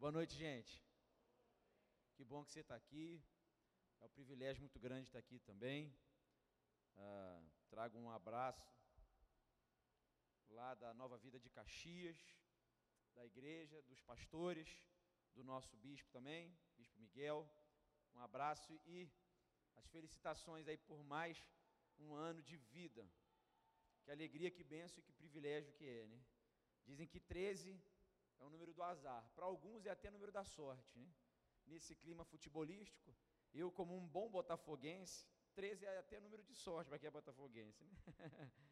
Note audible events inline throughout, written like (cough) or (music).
Boa noite, gente. Que bom que você está aqui. É um privilégio muito grande estar aqui também. Ah, trago um abraço lá da Nova Vida de Caxias, da igreja, dos pastores, do nosso bispo também, bispo Miguel. Um abraço e as felicitações aí por mais um ano de vida. Que alegria, que benção e que privilégio que é, né? Dizem que 13 é o número do azar. Para alguns é até número da sorte, né? Nesse clima futebolístico, eu como um bom botafoguense, 13 é até número de sorte para quem é botafoguense, né? (laughs)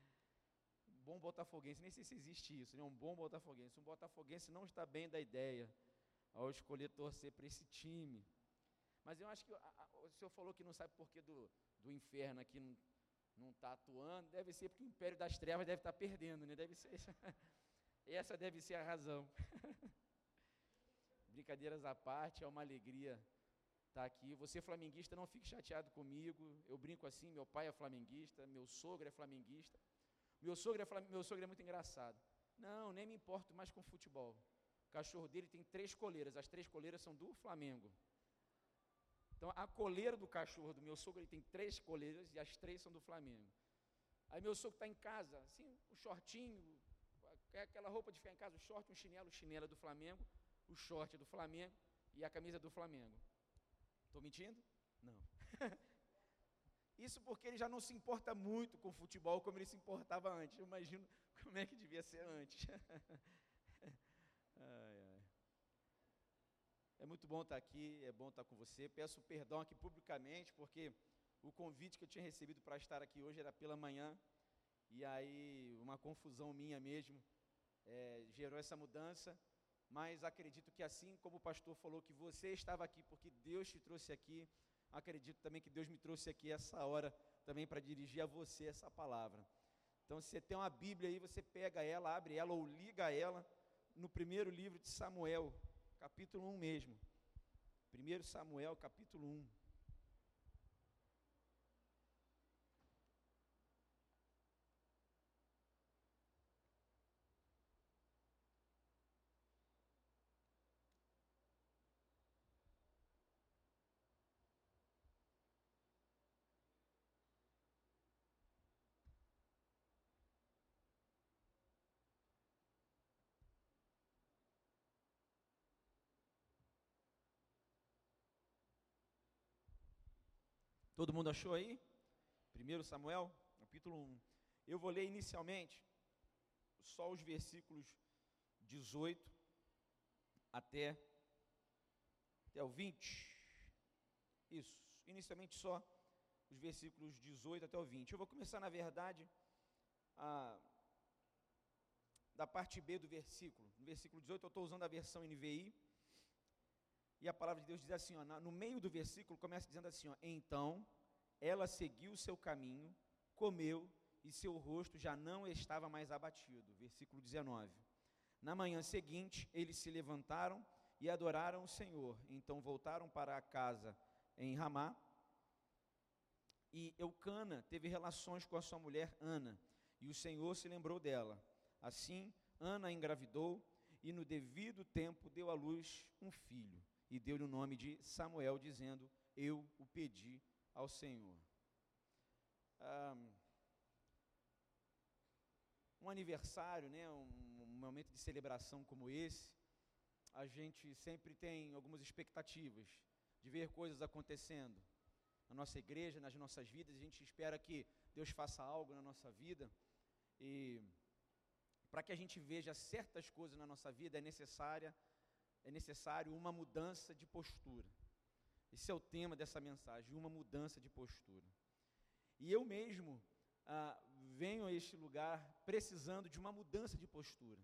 bom botafoguense, nem sei se existe isso, né? Um bom botafoguense. Um botafoguense não está bem da ideia ao escolher torcer para esse time. Mas eu acho que a, a, o senhor falou que não sabe por que do, do inferno aqui não não está atuando, deve ser porque o império das trevas deve estar tá perdendo, né? Deve ser (laughs) essa deve ser a razão. (laughs) Brincadeiras à parte, é uma alegria estar tá aqui. Você flamenguista, não fique chateado comigo. Eu brinco assim, meu pai é flamenguista, meu sogro é flamenguista. Meu sogro é, meu sogro é muito engraçado. Não, nem me importo mais com futebol. O cachorro dele tem três coleiras, as três coleiras são do Flamengo. Então, a coleira do cachorro do meu sogro, ele tem três coleiras e as três são do Flamengo. Aí meu sogro está em casa, assim, o shortinho, aquela roupa de ficar em casa, o short, um chinelo, o chinelo é do Flamengo, o short é do Flamengo e a camisa é do Flamengo. Estou mentindo? Não. (laughs) Isso porque ele já não se importa muito com futebol como ele se importava antes. Eu imagino como é que devia ser antes. (laughs) ai, ai. É muito bom estar aqui, é bom estar com você. Peço perdão aqui publicamente, porque o convite que eu tinha recebido para estar aqui hoje era pela manhã, e aí uma confusão minha mesmo é, gerou essa mudança. Mas acredito que assim como o pastor falou que você estava aqui porque Deus te trouxe aqui, acredito também que Deus me trouxe aqui essa hora também para dirigir a você essa palavra. Então, se você tem uma Bíblia aí, você pega ela, abre ela ou liga ela no primeiro livro de Samuel, capítulo 1 mesmo. 1 Samuel, capítulo 1. Todo mundo achou aí? 1 Samuel, capítulo 1. Eu vou ler inicialmente só os versículos 18 até, até o 20. Isso, inicialmente só os versículos 18 até o 20. Eu vou começar, na verdade, a, da parte B do versículo. No versículo 18 eu estou usando a versão NVI e a palavra de Deus diz assim, ó, no meio do versículo começa dizendo assim, ó, então ela seguiu o seu caminho, comeu e seu rosto já não estava mais abatido. Versículo 19. Na manhã seguinte, eles se levantaram e adoraram o Senhor. Então voltaram para a casa em Ramá. E Eucana teve relações com a sua mulher Ana, e o Senhor se lembrou dela. Assim, Ana engravidou e no devido tempo deu à luz um filho e deu-lhe o nome de Samuel, dizendo: Eu o pedi ao Senhor. Um, aniversário, né, um, momento de celebração como esse, a gente sempre tem algumas expectativas de ver coisas acontecendo na nossa igreja, nas nossas vidas. A gente espera que Deus faça algo na nossa vida e para que a gente veja certas coisas na nossa vida é necessária é necessário uma mudança de postura. Esse é o tema dessa mensagem, uma mudança de postura. E eu mesmo ah, venho a este lugar precisando de uma mudança de postura.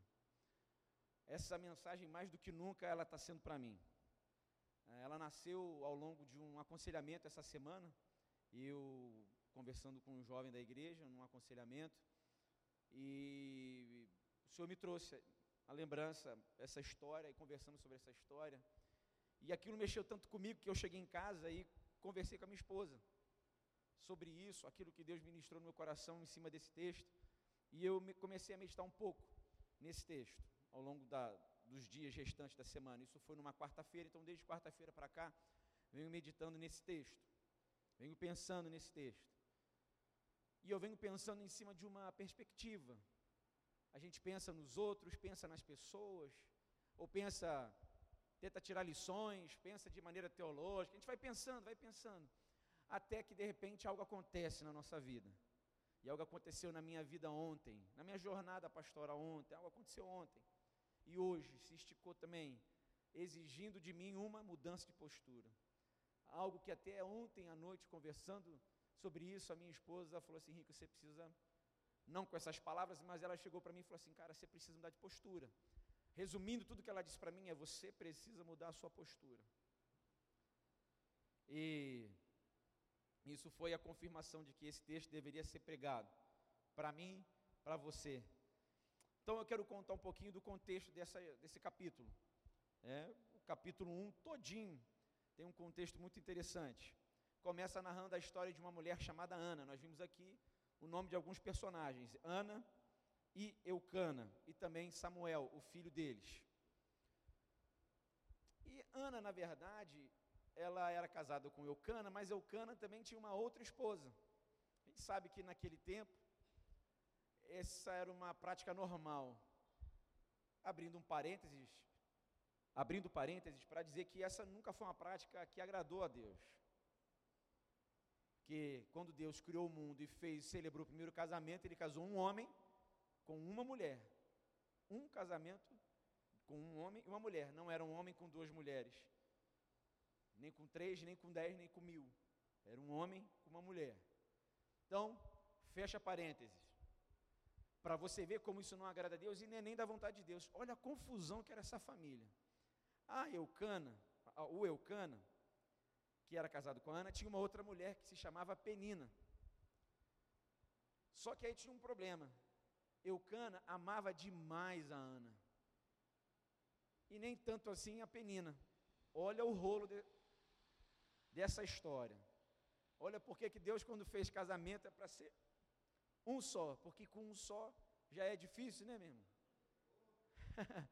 Essa mensagem, mais do que nunca, ela está sendo para mim. Ah, ela nasceu ao longo de um aconselhamento essa semana, eu conversando com um jovem da igreja, num aconselhamento, e o Senhor me trouxe a lembrança, essa história, e conversamos sobre essa história. E aquilo mexeu tanto comigo que eu cheguei em casa e conversei com a minha esposa sobre isso, aquilo que Deus ministrou no meu coração em cima desse texto. E eu comecei a meditar um pouco nesse texto, ao longo da, dos dias restantes da semana. Isso foi numa quarta-feira, então desde quarta-feira para cá, venho meditando nesse texto, venho pensando nesse texto. E eu venho pensando em cima de uma perspectiva. A gente pensa nos outros, pensa nas pessoas, ou pensa, tenta tirar lições, pensa de maneira teológica. A gente vai pensando, vai pensando, até que de repente algo acontece na nossa vida. E algo aconteceu na minha vida ontem, na minha jornada pastoral ontem, algo aconteceu ontem. E hoje se esticou também, exigindo de mim uma mudança de postura. Algo que até ontem à noite, conversando sobre isso, a minha esposa falou assim: Rico, você precisa, não com essas palavras, mas ela chegou para mim e falou assim: Cara, você precisa mudar de postura. Resumindo, tudo que ela disse para mim é: Você precisa mudar a sua postura. E isso foi a confirmação de que esse texto deveria ser pregado para mim, para você. Então eu quero contar um pouquinho do contexto dessa, desse capítulo. É, o capítulo 1 todinho tem um contexto muito interessante. Começa narrando a história de uma mulher chamada Ana. Nós vimos aqui o nome de alguns personagens: Ana e Eucana, e também Samuel, o filho deles. E Ana, na verdade, ela era casada com Eucana, mas Eucana também tinha uma outra esposa. A gente sabe que naquele tempo essa era uma prática normal. Abrindo um parênteses, abrindo parênteses para dizer que essa nunca foi uma prática que agradou a Deus. Que quando Deus criou o mundo e fez, celebrou o primeiro casamento, ele casou um homem com uma mulher. Um casamento com um homem e uma mulher. Não era um homem com duas mulheres. Nem com três, nem com dez, nem com mil. Era um homem com uma mulher. Então, fecha parênteses para você ver como isso não agrada a Deus e nem, da vontade de Deus. Olha a confusão que era essa família. A Eucana, o Eucana, que era casado com Ana, tinha uma outra mulher que se chamava Penina. Só que aí tinha um problema. Eucana amava demais a Ana. E nem tanto assim a Penina. Olha o rolo de, dessa história. Olha porque que Deus, quando fez casamento, é para ser um só, porque com um só já é difícil, né, mesmo? (laughs)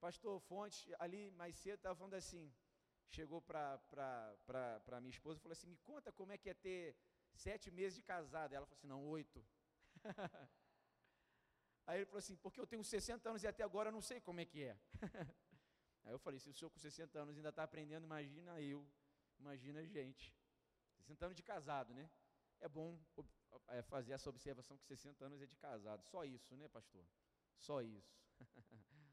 Pastor Fonte, ali mais cedo, estava falando assim, chegou para minha esposa e falou assim, me conta como é que é ter sete meses de casada. Ela falou assim, não, oito. (laughs) Aí ele falou assim, porque eu tenho 60 anos e até agora eu não sei como é que é. (laughs) Aí eu falei, se o senhor com 60 anos ainda está aprendendo, imagina eu, imagina a gente. 60 anos de casado, né? É bom é, fazer essa observação que 60 anos é de casado. Só isso, né, pastor? Só isso. (laughs)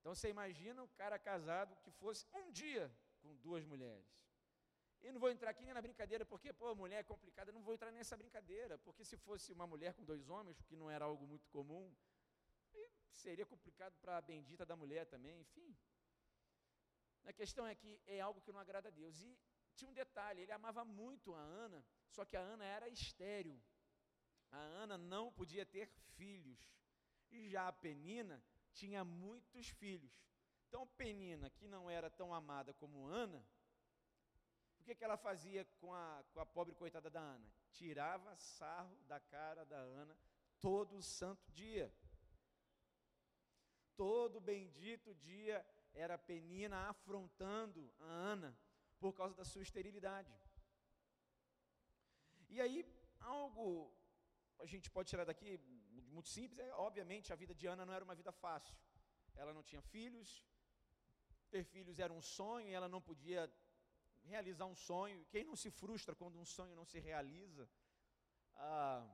então você imagina um cara casado que fosse um dia com duas mulheres. E não vou entrar aqui nem na brincadeira, porque, pô, mulher é complicada, não vou entrar nessa brincadeira, porque se fosse uma mulher com dois homens, que não era algo muito comum, seria complicado para a bendita da mulher também, enfim. A questão é que é algo que não agrada a Deus. E tinha um detalhe, ele amava muito a Ana, só que a Ana era estéril. A Ana não podia ter filhos. E já a Penina tinha muitos filhos. Então, Penina, que não era tão amada como Ana, o que, que ela fazia com a, com a pobre coitada da Ana? Tirava sarro da cara da Ana todo santo dia. Todo bendito dia era Penina afrontando a Ana por causa da sua esterilidade. E aí, algo a gente pode tirar daqui, muito simples, é obviamente a vida de Ana não era uma vida fácil. Ela não tinha filhos, ter filhos era um sonho e ela não podia realizar um sonho. Quem não se frustra quando um sonho não se realiza? Ah,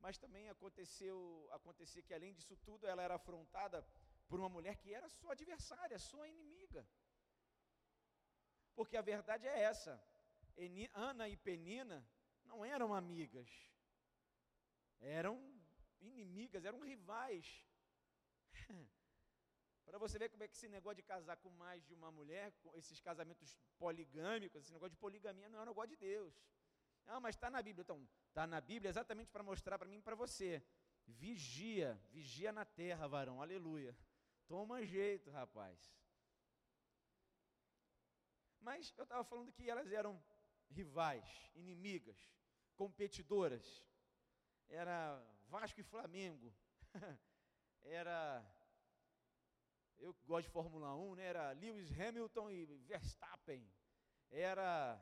mas também aconteceu, acontecia que além disso tudo, ela era afrontada por uma mulher que era sua adversária, sua inimiga. Porque a verdade é essa: Ana e Penina não eram amigas, eram inimigas, eram rivais. (laughs) Para você ver como é que esse negócio de casar com mais de uma mulher, esses casamentos poligâmicos, esse negócio de poligamia não é um negócio de Deus. Não, mas está na Bíblia. Então, está na Bíblia exatamente para mostrar para mim e para você. Vigia, vigia na terra, varão, aleluia. Toma jeito, rapaz. Mas eu estava falando que elas eram rivais, inimigas competidoras. Era Vasco e Flamengo. (laughs) Era eu gosto de Fórmula 1, né? Era Lewis Hamilton e Verstappen. Era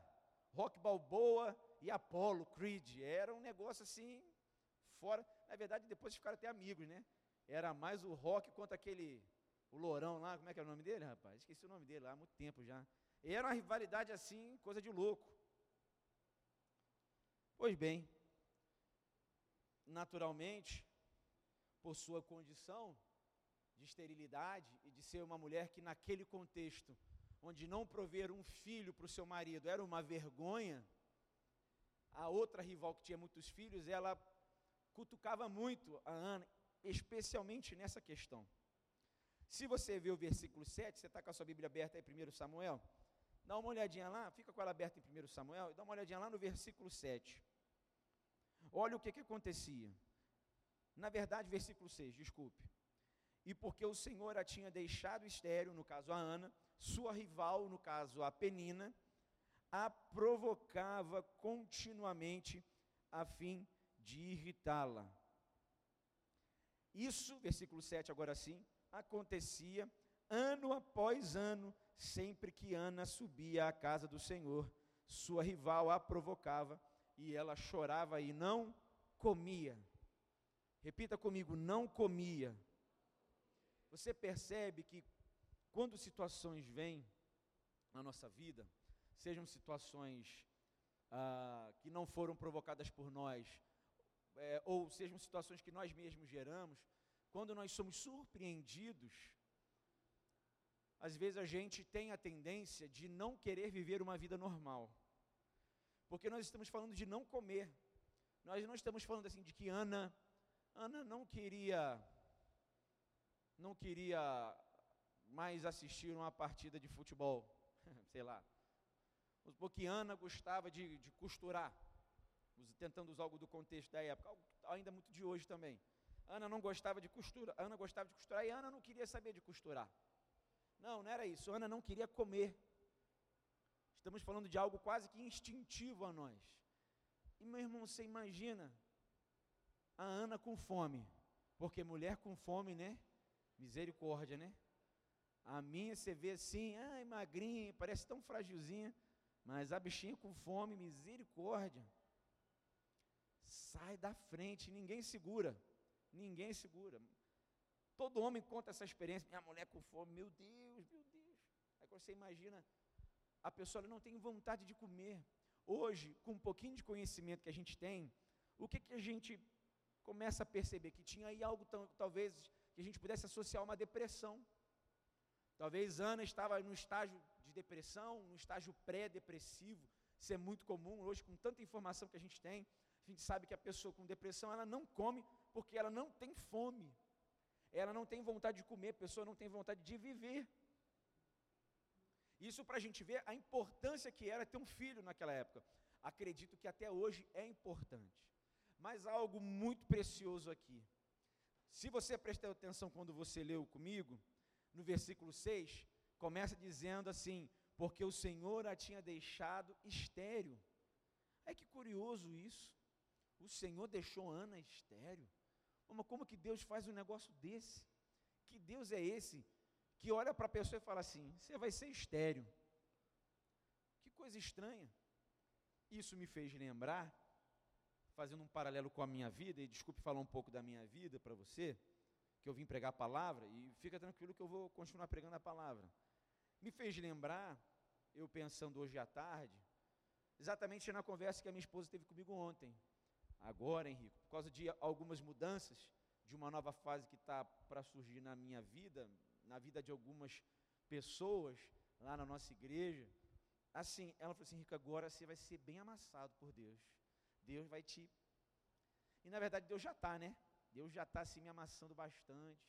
Rock Balboa e Apollo Creed. Era um negócio assim, fora. Na verdade, depois ficaram até amigos, né? Era mais o Rock contra aquele, o Lourão lá, como é que é o nome dele, rapaz? Esqueci o nome dele lá há muito tempo já. Era uma rivalidade assim, coisa de louco. Pois bem, naturalmente, por sua condição de esterilidade e de ser uma mulher que, naquele contexto, onde não prover um filho para o seu marido era uma vergonha, a outra rival que tinha muitos filhos, ela cutucava muito a Ana, especialmente nessa questão. Se você vê o versículo 7, você está com a sua Bíblia aberta aí, 1 Samuel, dá uma olhadinha lá, fica com ela aberta em 1 Samuel, e dá uma olhadinha lá no versículo 7. Olha o que, que acontecia. Na verdade, versículo 6, desculpe. E porque o Senhor a tinha deixado estéreo, no caso a Ana, sua rival, no caso a Penina, a provocava continuamente a fim de irritá-la. Isso, versículo 7, agora sim, acontecia ano após ano, sempre que Ana subia à casa do Senhor, sua rival a provocava e ela chorava e não comia. Repita comigo: não comia. Você percebe que quando situações vêm na nossa vida, sejam situações ah, que não foram provocadas por nós, é, ou sejam situações que nós mesmos geramos, quando nós somos surpreendidos, às vezes a gente tem a tendência de não querer viver uma vida normal. Porque nós estamos falando de não comer. Nós não estamos falando assim de que Ana, Ana não queria não queria mais assistir uma partida de futebol, (laughs) sei lá. Porque Ana gostava de, de costurar, tentando usar algo do contexto da época, ainda muito de hoje também. Ana não gostava de costura, Ana gostava de costurar e Ana não queria saber de costurar. Não, não era isso. Ana não queria comer. Estamos falando de algo quase que instintivo a nós. E meu irmão, você imagina a Ana com fome, porque mulher com fome, né? Misericórdia, né? A minha você vê assim, ai, magrinha, parece tão frágilzinha, mas a bichinha com fome, misericórdia. Sai da frente, ninguém segura. Ninguém segura. Todo homem conta essa experiência, minha mulher com fome, meu Deus, meu Deus. Aí você imagina, a pessoa não tem vontade de comer. Hoje, com um pouquinho de conhecimento que a gente tem, o que, que a gente começa a perceber? Que tinha aí algo talvez que a gente pudesse associar uma depressão. Talvez Ana estava no estágio de depressão, no estágio pré-depressivo. Isso é muito comum hoje, com tanta informação que a gente tem. A gente sabe que a pessoa com depressão, ela não come porque ela não tem fome. Ela não tem vontade de comer, a pessoa não tem vontade de viver. Isso para a gente ver a importância que era ter um filho naquela época. Acredito que até hoje é importante. Mas há algo muito precioso aqui. Se você prestou atenção quando você leu comigo, no versículo 6, começa dizendo assim: Porque o Senhor a tinha deixado estéreo. É que curioso isso. O Senhor deixou Ana estéreo. Mas como que Deus faz um negócio desse? Que Deus é esse que olha para a pessoa e fala assim: Você vai ser estéreo. Que coisa estranha. Isso me fez lembrar fazendo um paralelo com a minha vida, e desculpe falar um pouco da minha vida para você, que eu vim pregar a palavra, e fica tranquilo que eu vou continuar pregando a palavra. Me fez lembrar, eu pensando hoje à tarde, exatamente na conversa que a minha esposa teve comigo ontem. Agora, Henrique, por causa de algumas mudanças, de uma nova fase que está para surgir na minha vida, na vida de algumas pessoas lá na nossa igreja, assim, ela falou assim, Henrique, agora você vai ser bem amassado por Deus. Deus vai te. E na verdade Deus já está, né? Deus já está assim me amassando bastante.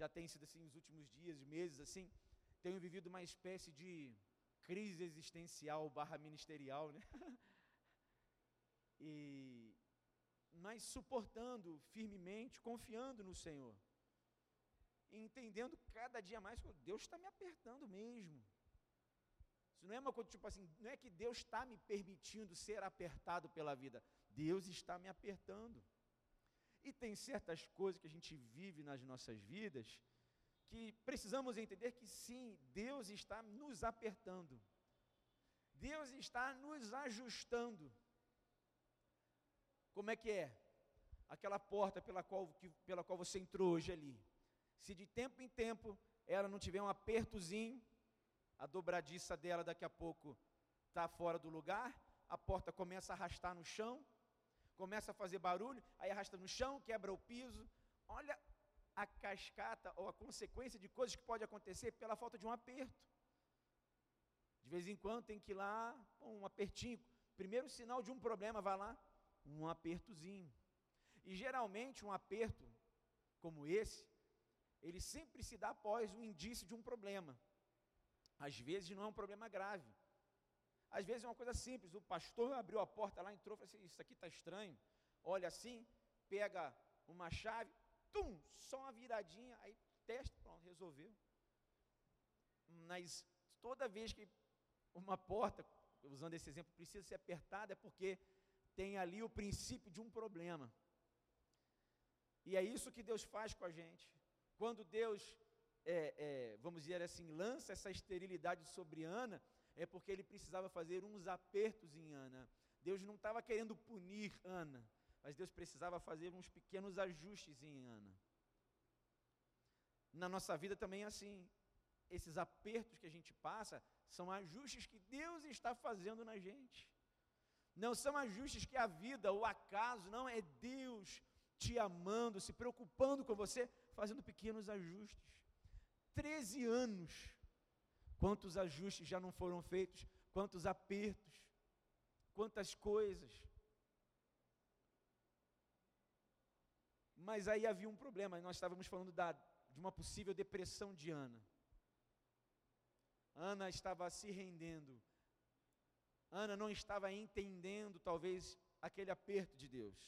Já tem sido assim nos últimos dias, meses, assim. Tenho vivido uma espécie de crise existencial barra ministerial, né? (laughs) e mas suportando firmemente, confiando no Senhor. Entendendo cada dia mais que Deus está me apertando mesmo. Isso não é uma coisa tipo assim, não é que Deus está me permitindo ser apertado pela vida, Deus está me apertando. E tem certas coisas que a gente vive nas nossas vidas que precisamos entender que sim, Deus está nos apertando. Deus está nos ajustando. Como é que é? Aquela porta pela qual, que, pela qual você entrou hoje ali. Se de tempo em tempo ela não tiver um apertozinho, a dobradiça dela daqui a pouco está fora do lugar, a porta começa a arrastar no chão, começa a fazer barulho, aí arrasta no chão, quebra o piso. Olha a cascata ou a consequência de coisas que pode acontecer pela falta de um aperto. De vez em quando tem que ir lá, um apertinho. Primeiro sinal de um problema, vai lá, um apertozinho. E geralmente um aperto como esse, ele sempre se dá após um indício de um problema. Às vezes não é um problema grave. Às vezes é uma coisa simples. O pastor abriu a porta lá, entrou e falou assim: Isso aqui está estranho. Olha assim, pega uma chave, tum, só uma viradinha, aí testa, pronto, resolveu. Mas toda vez que uma porta, usando esse exemplo, precisa ser apertada, é porque tem ali o princípio de um problema. E é isso que Deus faz com a gente. Quando Deus, é, é, vamos dizer assim, lança essa esterilidade sobre Ana, é porque ele precisava fazer uns apertos em Ana. Deus não estava querendo punir Ana, mas Deus precisava fazer uns pequenos ajustes em Ana. Na nossa vida também é assim. Esses apertos que a gente passa são ajustes que Deus está fazendo na gente. Não são ajustes que a vida, o acaso, não, é Deus te amando, se preocupando com você, fazendo pequenos ajustes. Treze anos, quantos ajustes já não foram feitos, quantos apertos, quantas coisas. Mas aí havia um problema, nós estávamos falando da, de uma possível depressão de Ana. Ana estava se rendendo, Ana não estava entendendo, talvez, aquele aperto de Deus.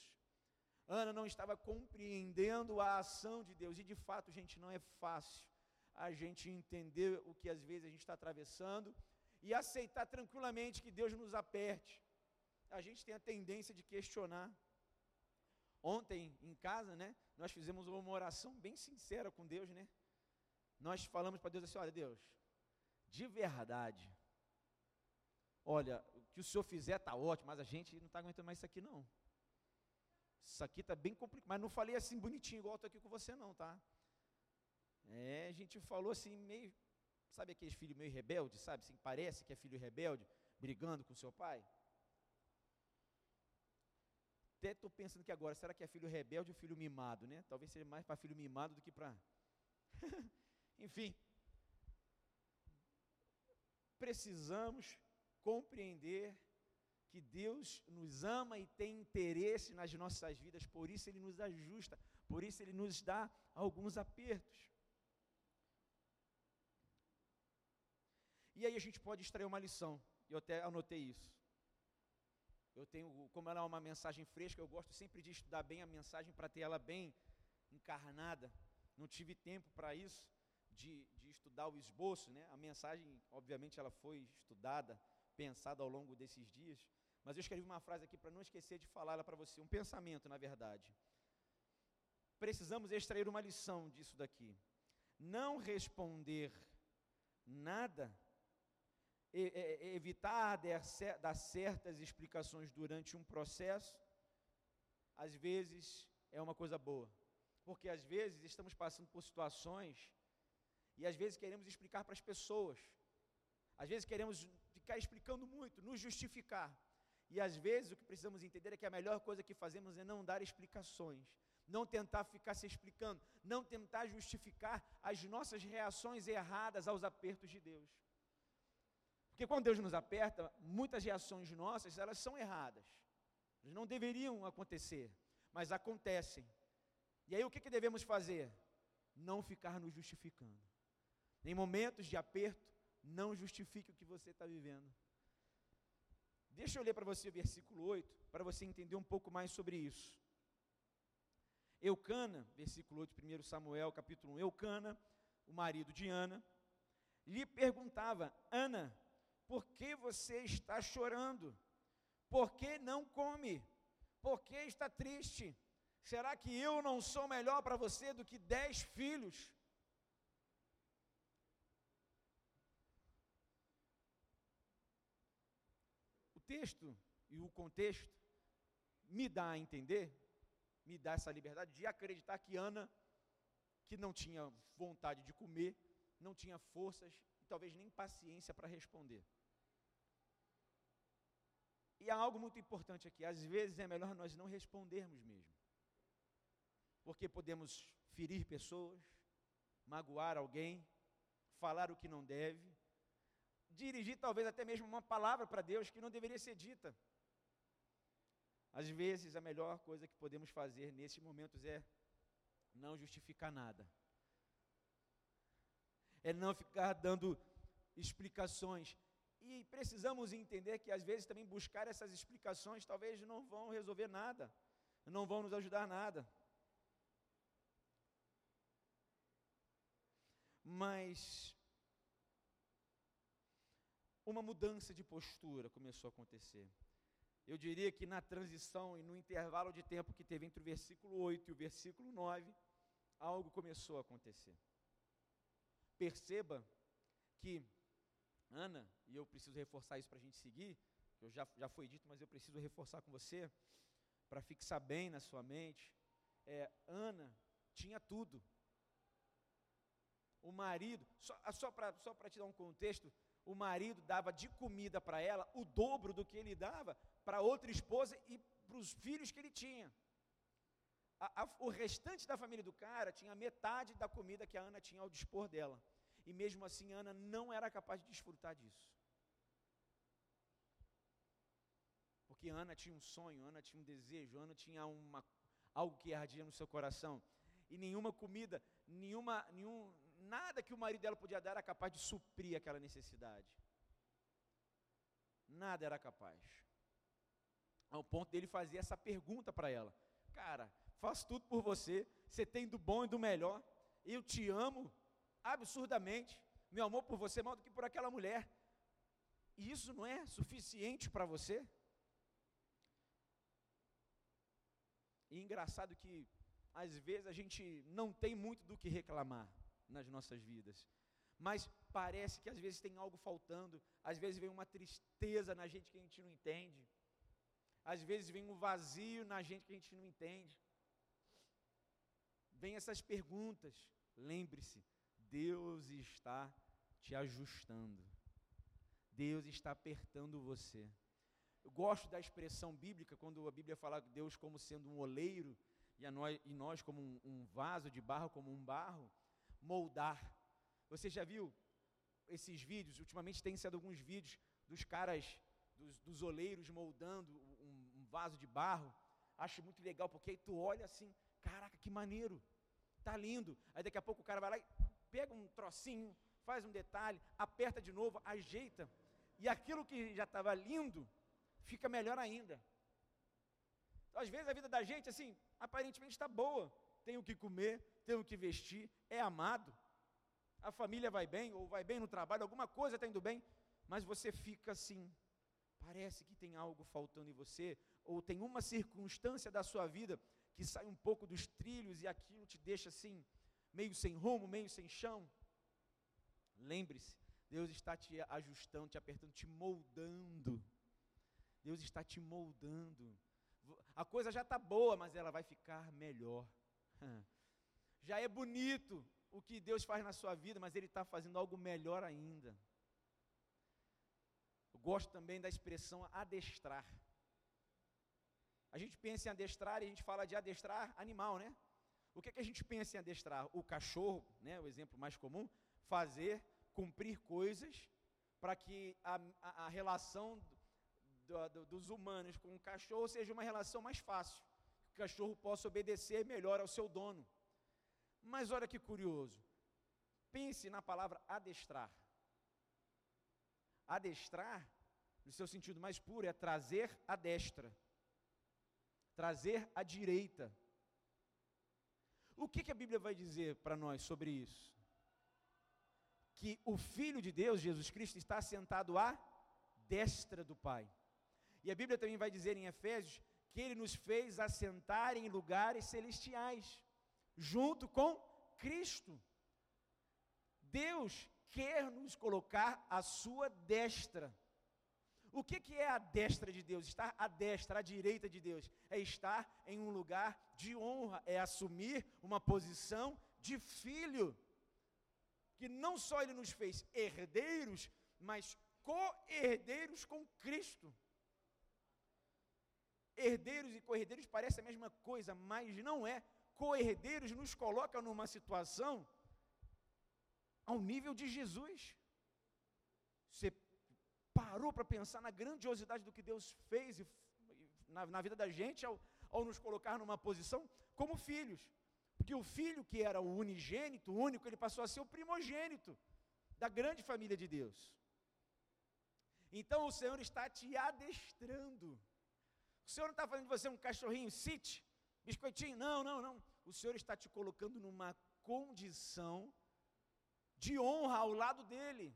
Ana não estava compreendendo a ação de Deus. E de fato, gente, não é fácil a gente entender o que às vezes a gente está atravessando e aceitar tranquilamente que Deus nos aperte. A gente tem a tendência de questionar. Ontem, em casa, né, nós fizemos uma oração bem sincera com Deus, né? Nós falamos para Deus assim: olha, Deus, de verdade, olha, o que o senhor fizer está ótimo, mas a gente não está aguentando mais isso aqui não. Isso aqui está bem complicado, mas não falei assim bonitinho igual estou aqui com você não, tá? É, a gente falou assim meio, sabe aqueles filhos meio rebeldes, sabe, assim, parece que é filho rebelde, brigando com seu pai? Até estou pensando que agora, será que é filho rebelde ou filho mimado, né? Talvez seja mais para filho mimado do que para... (laughs) Enfim, precisamos compreender que Deus nos ama e tem interesse nas nossas vidas, por isso Ele nos ajusta, por isso Ele nos dá alguns apertos. E aí a gente pode extrair uma lição, eu até anotei isso. Eu tenho, como ela é uma mensagem fresca, eu gosto sempre de estudar bem a mensagem para ter ela bem encarnada. Não tive tempo para isso, de, de estudar o esboço, né? A mensagem, obviamente, ela foi estudada, pensado ao longo desses dias, mas eu escrevi uma frase aqui para não esquecer de falá-la para você, um pensamento, na verdade. Precisamos extrair uma lição disso daqui. Não responder nada, evitar dar certas explicações durante um processo, às vezes é uma coisa boa. Porque às vezes estamos passando por situações e às vezes queremos explicar para as pessoas. Às vezes queremos ficar explicando muito, nos justificar. E às vezes o que precisamos entender é que a melhor coisa que fazemos é não dar explicações, não tentar ficar se explicando, não tentar justificar as nossas reações erradas aos apertos de Deus. Porque quando Deus nos aperta, muitas reações nossas, elas são erradas. Elas não deveriam acontecer, mas acontecem. E aí o que, que devemos fazer? Não ficar nos justificando. Em momentos de aperto, não justifique o que você está vivendo. Deixa eu ler para você o versículo 8, para você entender um pouco mais sobre isso. Eucana, versículo 8, 1 Samuel, capítulo 1. Eucana, o marido de Ana, lhe perguntava: Ana, por que você está chorando? Por que não come? Por que está triste? Será que eu não sou melhor para você do que dez filhos? Texto e o contexto me dá a entender, me dá essa liberdade de acreditar que Ana, que não tinha vontade de comer, não tinha forças e talvez nem paciência para responder. E há algo muito importante aqui, às vezes é melhor nós não respondermos mesmo. Porque podemos ferir pessoas, magoar alguém, falar o que não deve, dirigir talvez até mesmo uma palavra para Deus que não deveria ser dita. Às vezes, a melhor coisa que podemos fazer nesses momentos é não justificar nada. É não ficar dando explicações. E precisamos entender que às vezes também buscar essas explicações talvez não vão resolver nada, não vão nos ajudar nada. Mas uma mudança de postura começou a acontecer. Eu diria que na transição e no intervalo de tempo que teve entre o versículo 8 e o versículo 9, algo começou a acontecer. Perceba que Ana, e eu preciso reforçar isso para a gente seguir, eu já, já foi dito, mas eu preciso reforçar com você, para fixar bem na sua mente, é, Ana tinha tudo. O marido, só, só para só te dar um contexto, o marido dava de comida para ela o dobro do que ele dava para outra esposa e para os filhos que ele tinha. A, a, o restante da família do cara tinha metade da comida que a Ana tinha ao dispor dela. E mesmo assim, Ana não era capaz de desfrutar disso. Porque Ana tinha um sonho, Ana tinha um desejo, Ana tinha uma, algo que ardia no seu coração. E nenhuma comida, nenhuma, nenhum, nada que o marido dela podia dar era capaz de suprir aquela necessidade. Nada era capaz. Ao ponto dele fazer essa pergunta para ela: Cara, faço tudo por você, você tem do bom e do melhor, eu te amo absurdamente, meu amor por você é maior do que por aquela mulher. E isso não é suficiente para você? E engraçado que às vezes a gente não tem muito do que reclamar nas nossas vidas. Mas parece que às vezes tem algo faltando, às vezes vem uma tristeza na gente que a gente não entende. Às vezes vem um vazio na gente que a gente não entende. Vem essas perguntas. Lembre-se, Deus está te ajustando. Deus está apertando você. Eu gosto da expressão bíblica, quando a Bíblia fala de Deus como sendo um oleiro e, nós, e nós como um, um vaso de barro, como um barro moldar. Você já viu esses vídeos? Ultimamente tem sido alguns vídeos dos caras, dos, dos oleiros moldando um, um, vaso de barro. Acho muito legal, porque aí tu olha assim, caraca, que maneiro, tá lindo. Aí daqui a pouco o cara vai lá e pega um trocinho, faz um detalhe, aperta de novo, ajeita, e aquilo que já estava lindo, fica melhor ainda. Então, às vezes a vida da gente, assim, aparentemente está boa, tem o que comer, tem o que vestir, é amado, a família vai bem, ou vai bem no trabalho, alguma coisa está indo bem, mas você fica assim, parece que tem algo faltando em você, ou tem uma circunstância da sua vida que sai um pouco dos trilhos e aquilo te deixa assim, meio sem rumo, meio sem chão. Lembre-se, Deus está te ajustando, te apertando, te moldando. Deus está te moldando. A coisa já está boa, mas ela vai ficar melhor. (laughs) Já é bonito o que Deus faz na sua vida, mas Ele está fazendo algo melhor ainda. Eu gosto também da expressão adestrar. A gente pensa em adestrar e a gente fala de adestrar animal, né? O que, é que a gente pensa em adestrar? O cachorro, né, o exemplo mais comum, fazer, cumprir coisas para que a, a, a relação do, do, dos humanos com o cachorro seja uma relação mais fácil. Que o cachorro possa obedecer melhor ao seu dono. Mas olha que curioso. Pense na palavra adestrar. Adestrar, no seu sentido mais puro, é trazer a destra, trazer a direita. O que, que a Bíblia vai dizer para nós sobre isso? Que o Filho de Deus, Jesus Cristo, está sentado à destra do Pai. E a Bíblia também vai dizer em Efésios que ele nos fez assentar em lugares celestiais junto com Cristo. Deus quer nos colocar à sua destra. O que, que é a destra de Deus? Estar à destra, à direita de Deus. É estar em um lugar de honra, é assumir uma posição de filho. Que não só Ele nos fez herdeiros, mas co-herdeiros com Cristo. Herdeiros e co-herdeiros parecem a mesma coisa, mas não é. Co-herdeiros nos coloca numa situação ao nível de Jesus. Você parou para pensar na grandiosidade do que Deus fez e, na, na vida da gente ao, ao nos colocar numa posição como filhos. Porque o filho que era o unigênito, o único, ele passou a ser o primogênito da grande família de Deus. Então o Senhor está te adestrando. O Senhor não está fazendo de você um cachorrinho, cite, biscoitinho, não, não, não. O Senhor está te colocando numa condição de honra ao lado dele.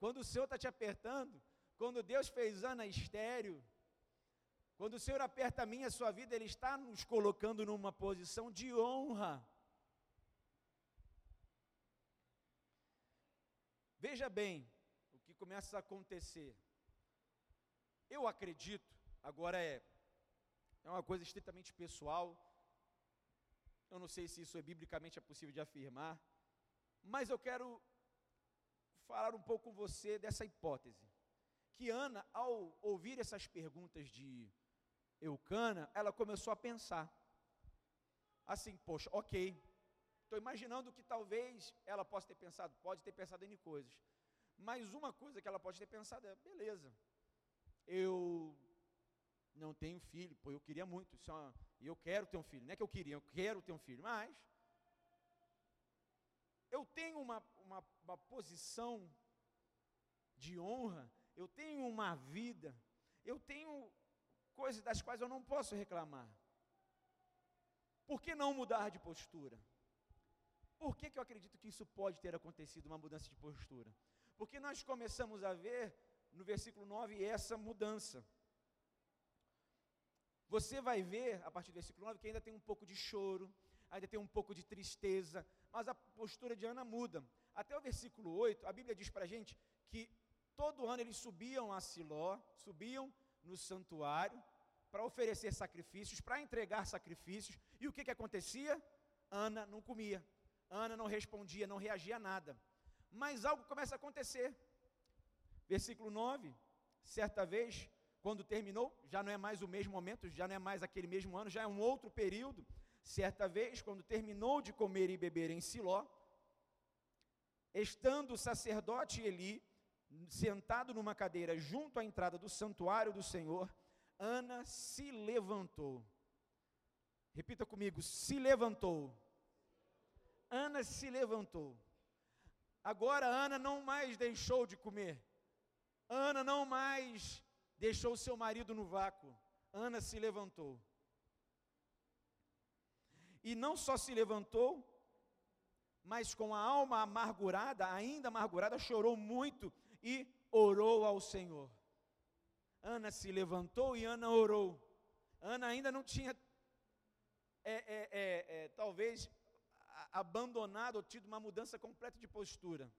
Quando o Senhor está te apertando, quando Deus fez Ana estéreo, quando o Senhor aperta a minha, a sua vida, Ele está nos colocando numa posição de honra. Veja bem o que começa a acontecer. Eu acredito, agora é, é uma coisa estritamente pessoal, eu não sei se isso é biblicamente é possível de afirmar, mas eu quero falar um pouco com você dessa hipótese. Que Ana, ao ouvir essas perguntas de Eucana, ela começou a pensar. Assim, poxa, ok. Estou imaginando que talvez ela possa ter pensado, pode ter pensado em coisas. Mas uma coisa que ela pode ter pensado é, beleza, eu não tenho filho, pô, eu queria muito, só, eu quero ter um filho. Não é que eu queria, eu quero ter um filho, mas eu tenho uma, uma, uma posição de honra, eu tenho uma vida, eu tenho coisas das quais eu não posso reclamar. Por que não mudar de postura? Por que, que eu acredito que isso pode ter acontecido, uma mudança de postura? Porque nós começamos a ver no versículo 9 essa mudança. Você vai ver, a partir do versículo 9, que ainda tem um pouco de choro, ainda tem um pouco de tristeza, mas a postura de Ana muda. Até o versículo 8, a Bíblia diz para a gente que todo ano eles subiam a Siló, subiam no santuário, para oferecer sacrifícios, para entregar sacrifícios, e o que, que acontecia? Ana não comia, Ana não respondia, não reagia a nada. Mas algo começa a acontecer. Versículo 9: certa vez, quando terminou, já não é mais o mesmo momento, já não é mais aquele mesmo ano, já é um outro período. Certa vez, quando terminou de comer e beber em Siló, estando o sacerdote Eli sentado numa cadeira junto à entrada do santuário do Senhor, Ana se levantou. Repita comigo: se levantou. Ana se levantou. Agora Ana não mais deixou de comer. Ana não mais deixou seu marido no vácuo. Ana se levantou e não só se levantou, mas com a alma amargurada, ainda amargurada, chorou muito e orou ao Senhor. Ana se levantou e Ana orou. Ana ainda não tinha, é, é, é, é talvez, abandonado ou tido uma mudança completa de postura.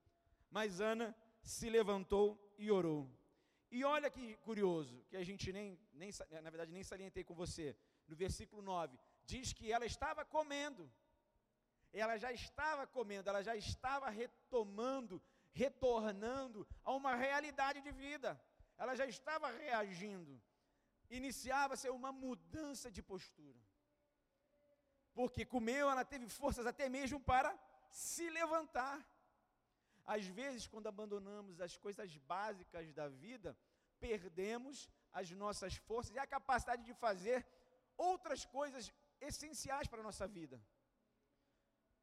Mas Ana se levantou e orou. E olha que curioso, que a gente nem, nem na verdade, nem salientei com você. No versículo 9: diz que ela estava comendo. Ela já estava comendo, ela já estava retomando, retornando a uma realidade de vida. Ela já estava reagindo. Iniciava-se uma mudança de postura. Porque comeu, ela teve forças até mesmo para se levantar. Às vezes, quando abandonamos as coisas básicas da vida, perdemos as nossas forças e a capacidade de fazer outras coisas essenciais para a nossa vida.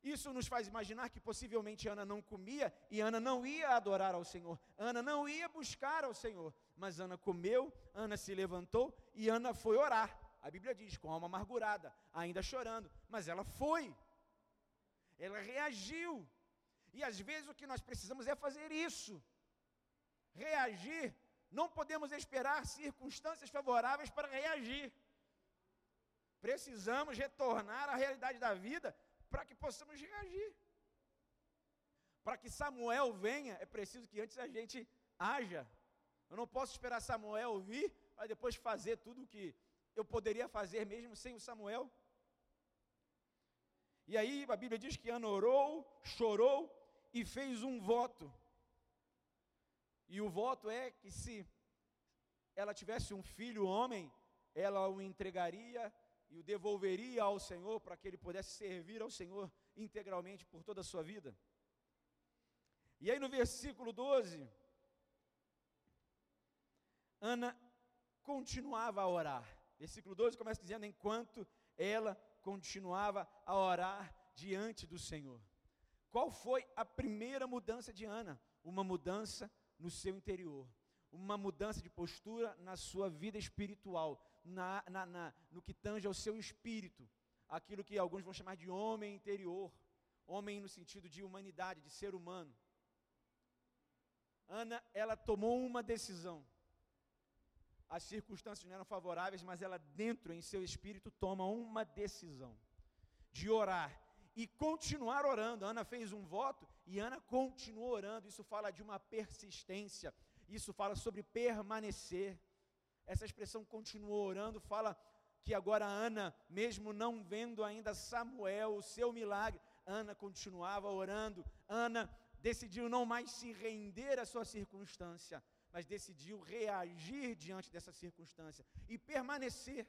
Isso nos faz imaginar que possivelmente Ana não comia e Ana não ia adorar ao Senhor, Ana não ia buscar ao Senhor, mas Ana comeu, Ana se levantou e Ana foi orar. A Bíblia diz, com alma amargurada, ainda chorando, mas ela foi, ela reagiu. E às vezes o que nós precisamos é fazer isso, reagir. Não podemos esperar circunstâncias favoráveis para reagir. Precisamos retornar à realidade da vida para que possamos reagir. Para que Samuel venha, é preciso que antes a gente haja. Eu não posso esperar Samuel ouvir para depois fazer tudo o que eu poderia fazer mesmo sem o Samuel. E aí a Bíblia diz que Ana orou, chorou e fez um voto. E o voto é que se ela tivesse um filho homem, ela o entregaria e o devolveria ao Senhor para que ele pudesse servir ao Senhor integralmente por toda a sua vida. E aí no versículo 12, Ana continuava a orar. Versículo 12 começa dizendo: enquanto ela continuava a orar diante do Senhor. Qual foi a primeira mudança de Ana? Uma mudança no seu interior, uma mudança de postura na sua vida espiritual, na, na, na, no que tange ao seu espírito, aquilo que alguns vão chamar de homem interior, homem no sentido de humanidade, de ser humano. Ana, ela tomou uma decisão. As circunstâncias não eram favoráveis, mas ela, dentro em seu espírito, toma uma decisão de orar e continuar orando. Ana fez um voto e Ana continuou orando. Isso fala de uma persistência, isso fala sobre permanecer. Essa expressão continuou orando fala que agora Ana, mesmo não vendo ainda Samuel, o seu milagre, Ana continuava orando. Ana decidiu não mais se render à sua circunstância, mas decidiu reagir diante dessa circunstância e permanecer.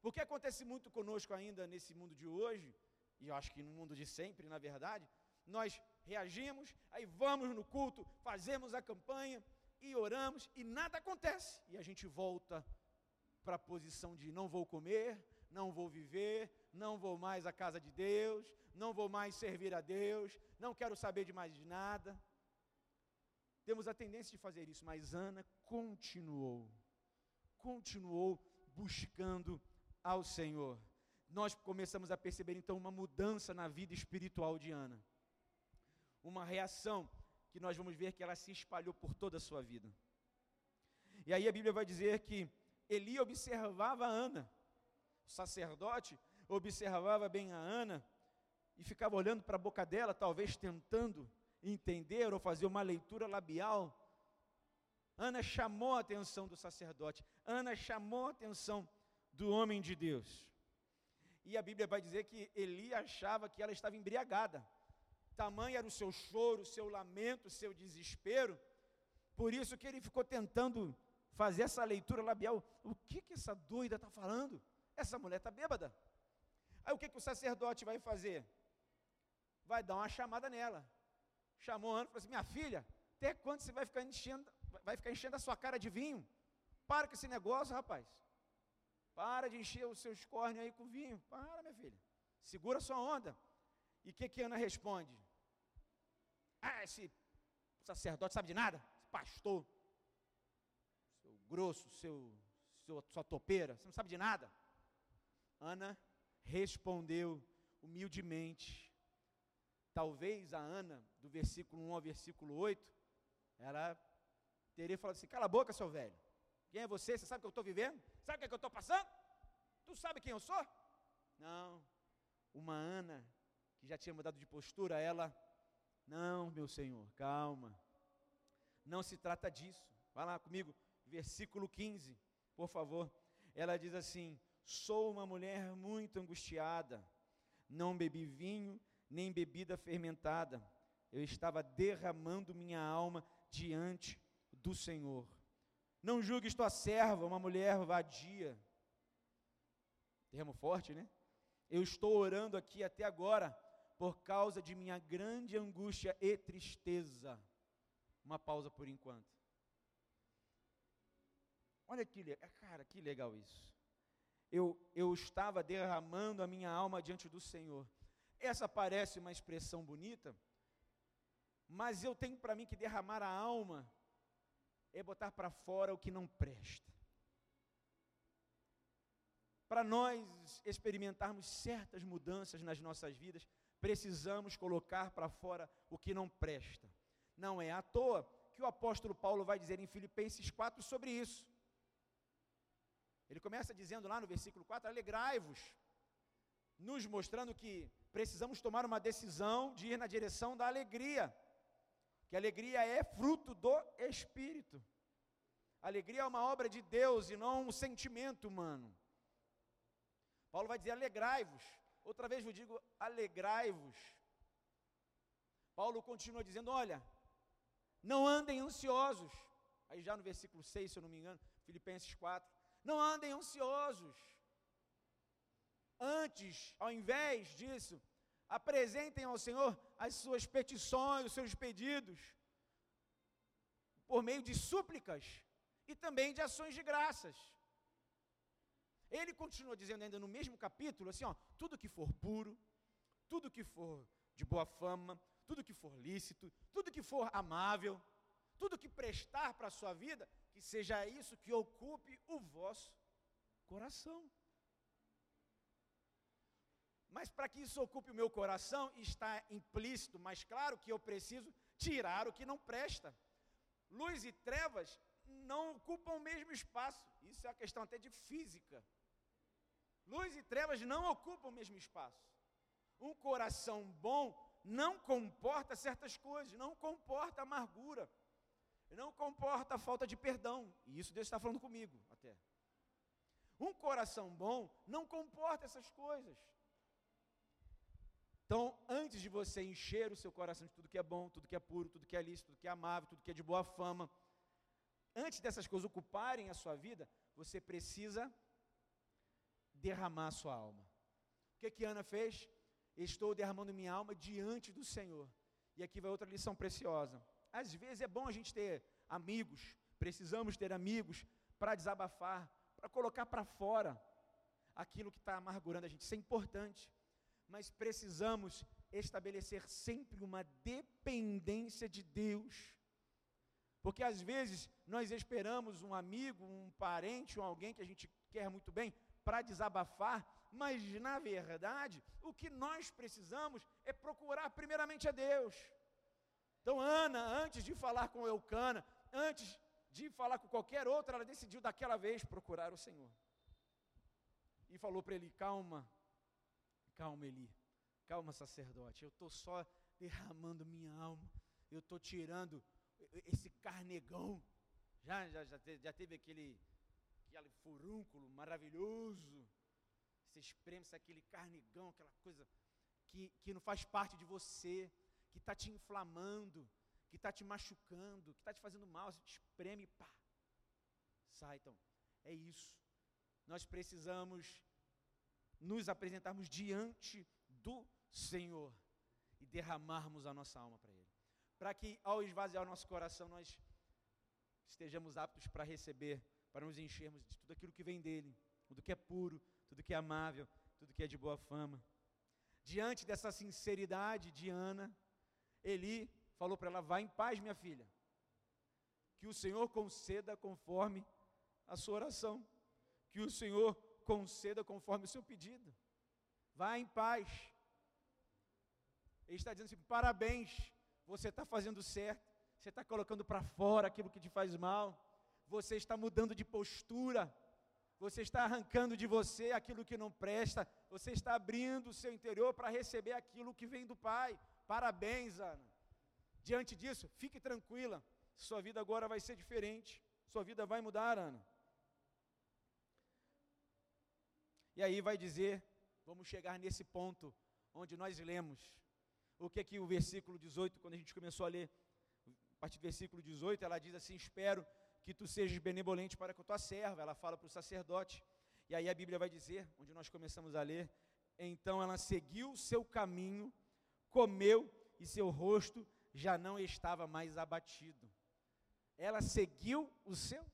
Porque acontece muito conosco ainda nesse mundo de hoje, e eu acho que no mundo de sempre, na verdade, nós reagimos, aí vamos no culto, fazemos a campanha e oramos e nada acontece. E a gente volta para a posição de não vou comer, não vou viver, não vou mais à casa de Deus, não vou mais servir a Deus, não quero saber de mais de nada. Temos a tendência de fazer isso, mas Ana continuou, continuou buscando ao Senhor. Nós começamos a perceber então uma mudança na vida espiritual de Ana. Uma reação que nós vamos ver que ela se espalhou por toda a sua vida. E aí a Bíblia vai dizer que Eli observava a Ana, o sacerdote observava bem a Ana e ficava olhando para a boca dela, talvez tentando entender ou fazer uma leitura labial. Ana chamou a atenção do sacerdote, Ana chamou a atenção do homem de Deus. E a Bíblia vai dizer que Eli achava que ela estava embriagada. Tamanho era o seu choro, o seu lamento, o seu desespero. Por isso que ele ficou tentando fazer essa leitura labial. O que, que essa doida está falando? Essa mulher está bêbada. Aí o que, que o sacerdote vai fazer? Vai dar uma chamada nela chamou Ana e falou assim: Minha filha, até quando você vai ficar enchendo, vai ficar enchendo a sua cara de vinho? Para com esse negócio, rapaz. Para de encher os seus córneos aí com vinho. Para, minha filha. Segura sua onda. E o que, que Ana responde? Ah, esse sacerdote sabe de nada? Esse pastor, seu grosso, seu, seu, sua topeira, você não sabe de nada. Ana respondeu humildemente talvez a Ana, do versículo 1 ao versículo 8, ela teria falado assim: cala a boca, seu velho. Quem é você? Você sabe o que eu estou vivendo? Sabe o que, é que eu estou passando? Tu sabe quem eu sou? Não. Uma Ana, que já tinha mudado de postura, ela, não, meu Senhor, calma. Não se trata disso. Vai lá comigo, versículo 15, por favor. Ela diz assim: Sou uma mulher muito angustiada, não bebi vinho nem bebida fermentada. Eu estava derramando minha alma diante do Senhor. Não julgues tua serva, uma mulher vadia. Termo forte, né? Eu estou orando aqui até agora por causa de minha grande angústia e tristeza. Uma pausa por enquanto. Olha que, cara, que legal isso. Eu, eu estava derramando a minha alma diante do Senhor. Essa parece uma expressão bonita, mas eu tenho para mim que derramar a alma é botar para fora o que não presta. Para nós experimentarmos certas mudanças nas nossas vidas, precisamos colocar para fora o que não presta. Não é à toa que o apóstolo Paulo vai dizer em Filipenses 4 sobre isso. Ele começa dizendo lá no versículo 4: Alegrai-vos, nos mostrando que precisamos tomar uma decisão de ir na direção da alegria, que alegria é fruto do Espírito. Alegria é uma obra de Deus e não um sentimento humano. Paulo vai dizer: alegrai-vos. Outra vez eu digo: alegrai-vos. Paulo continua dizendo: olha, não andem ansiosos. Aí já no versículo 6, se eu não me engano, Filipenses 4. Não andem ansiosos. Antes, ao invés disso, apresentem ao Senhor as suas petições, os seus pedidos, por meio de súplicas e também de ações de graças. Ele continua dizendo ainda no mesmo capítulo, assim, ó, tudo que for puro, tudo que for de boa fama, tudo que for lícito, tudo que for amável, tudo que prestar para a sua vida, que seja isso que ocupe o vosso coração. Mas para que isso ocupe o meu coração, está implícito, mas claro que eu preciso tirar o que não presta. Luz e trevas não ocupam o mesmo espaço. Isso é uma questão até de física. Luz e trevas não ocupam o mesmo espaço. Um coração bom não comporta certas coisas, não comporta amargura, não comporta falta de perdão. E isso Deus está falando comigo até. Um coração bom não comporta essas coisas. Então, antes de você encher o seu coração de tudo que é bom, tudo que é puro, tudo que é lícito, tudo que é amável, tudo que é de boa fama, antes dessas coisas ocuparem a sua vida, você precisa derramar a sua alma. O que que Ana fez? Estou derramando minha alma diante do Senhor. E aqui vai outra lição preciosa. Às vezes é bom a gente ter amigos, precisamos ter amigos para desabafar, para colocar para fora aquilo que está amargurando a gente. Isso é importante mas precisamos estabelecer sempre uma dependência de Deus. Porque às vezes nós esperamos um amigo, um parente, ou alguém que a gente quer muito bem para desabafar, mas na verdade o que nós precisamos é procurar primeiramente a Deus. Então Ana, antes de falar com Eucana, antes de falar com qualquer outra, ela decidiu daquela vez procurar o Senhor. E falou para ele: calma, Calma, Eli. Calma, sacerdote. Eu estou só derramando minha alma. Eu estou tirando esse carnegão. Já, já, já, teve, já teve aquele, aquele furúnculo maravilhoso. Você espreme aquele carnegão, aquela coisa que, que não faz parte de você, que está te inflamando, que está te machucando, que está te fazendo mal. Você te espreme pá. Sai, então. É isso. Nós precisamos nos apresentarmos diante do Senhor e derramarmos a nossa alma para Ele. Para que, ao esvaziar o nosso coração, nós estejamos aptos para receber, para nos enchermos de tudo aquilo que vem dEle, tudo que é puro, tudo que é amável, tudo que é de boa fama. Diante dessa sinceridade de Ana, Eli falou para ela: Vá em paz, minha filha, que o Senhor conceda conforme a sua oração, que o Senhor conceda conforme o seu pedido. Vá em paz. Ele está dizendo assim: parabéns, você está fazendo certo, você está colocando para fora aquilo que te faz mal, você está mudando de postura, você está arrancando de você aquilo que não presta, você está abrindo o seu interior para receber aquilo que vem do Pai. Parabéns, Ana. Diante disso, fique tranquila, sua vida agora vai ser diferente, sua vida vai mudar, Ana. E aí vai dizer, vamos chegar nesse ponto onde nós lemos. O que é que o versículo 18, quando a gente começou a ler, a partir do versículo 18, ela diz assim: Espero que tu sejas benevolente para com a tua serva. Ela fala para o sacerdote. E aí a Bíblia vai dizer, onde nós começamos a ler, então ela seguiu o seu caminho, comeu e seu rosto já não estava mais abatido. Ela seguiu o seu.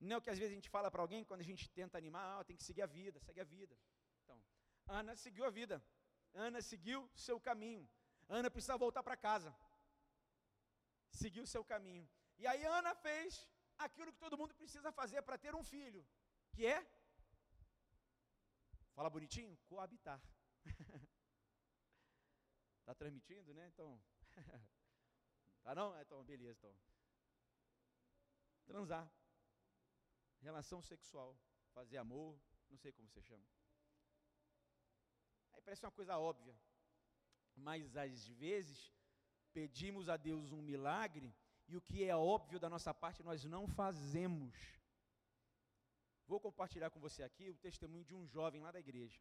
Não é o que às vezes a gente fala para alguém quando a gente tenta animar, ah, tem que seguir a vida, segue a vida. Então, Ana seguiu a vida. Ana seguiu seu caminho. Ana precisa voltar para casa. Seguiu seu caminho. E aí Ana fez aquilo que todo mundo precisa fazer para ter um filho, que é Fala bonitinho? Coabitar. Está (laughs) transmitindo, né? Então. (laughs) tá não? Então, beleza, então. Transar relação sexual, fazer amor, não sei como você chama. Aí parece uma coisa óbvia, mas às vezes pedimos a Deus um milagre e o que é óbvio da nossa parte nós não fazemos. Vou compartilhar com você aqui o testemunho de um jovem lá da igreja,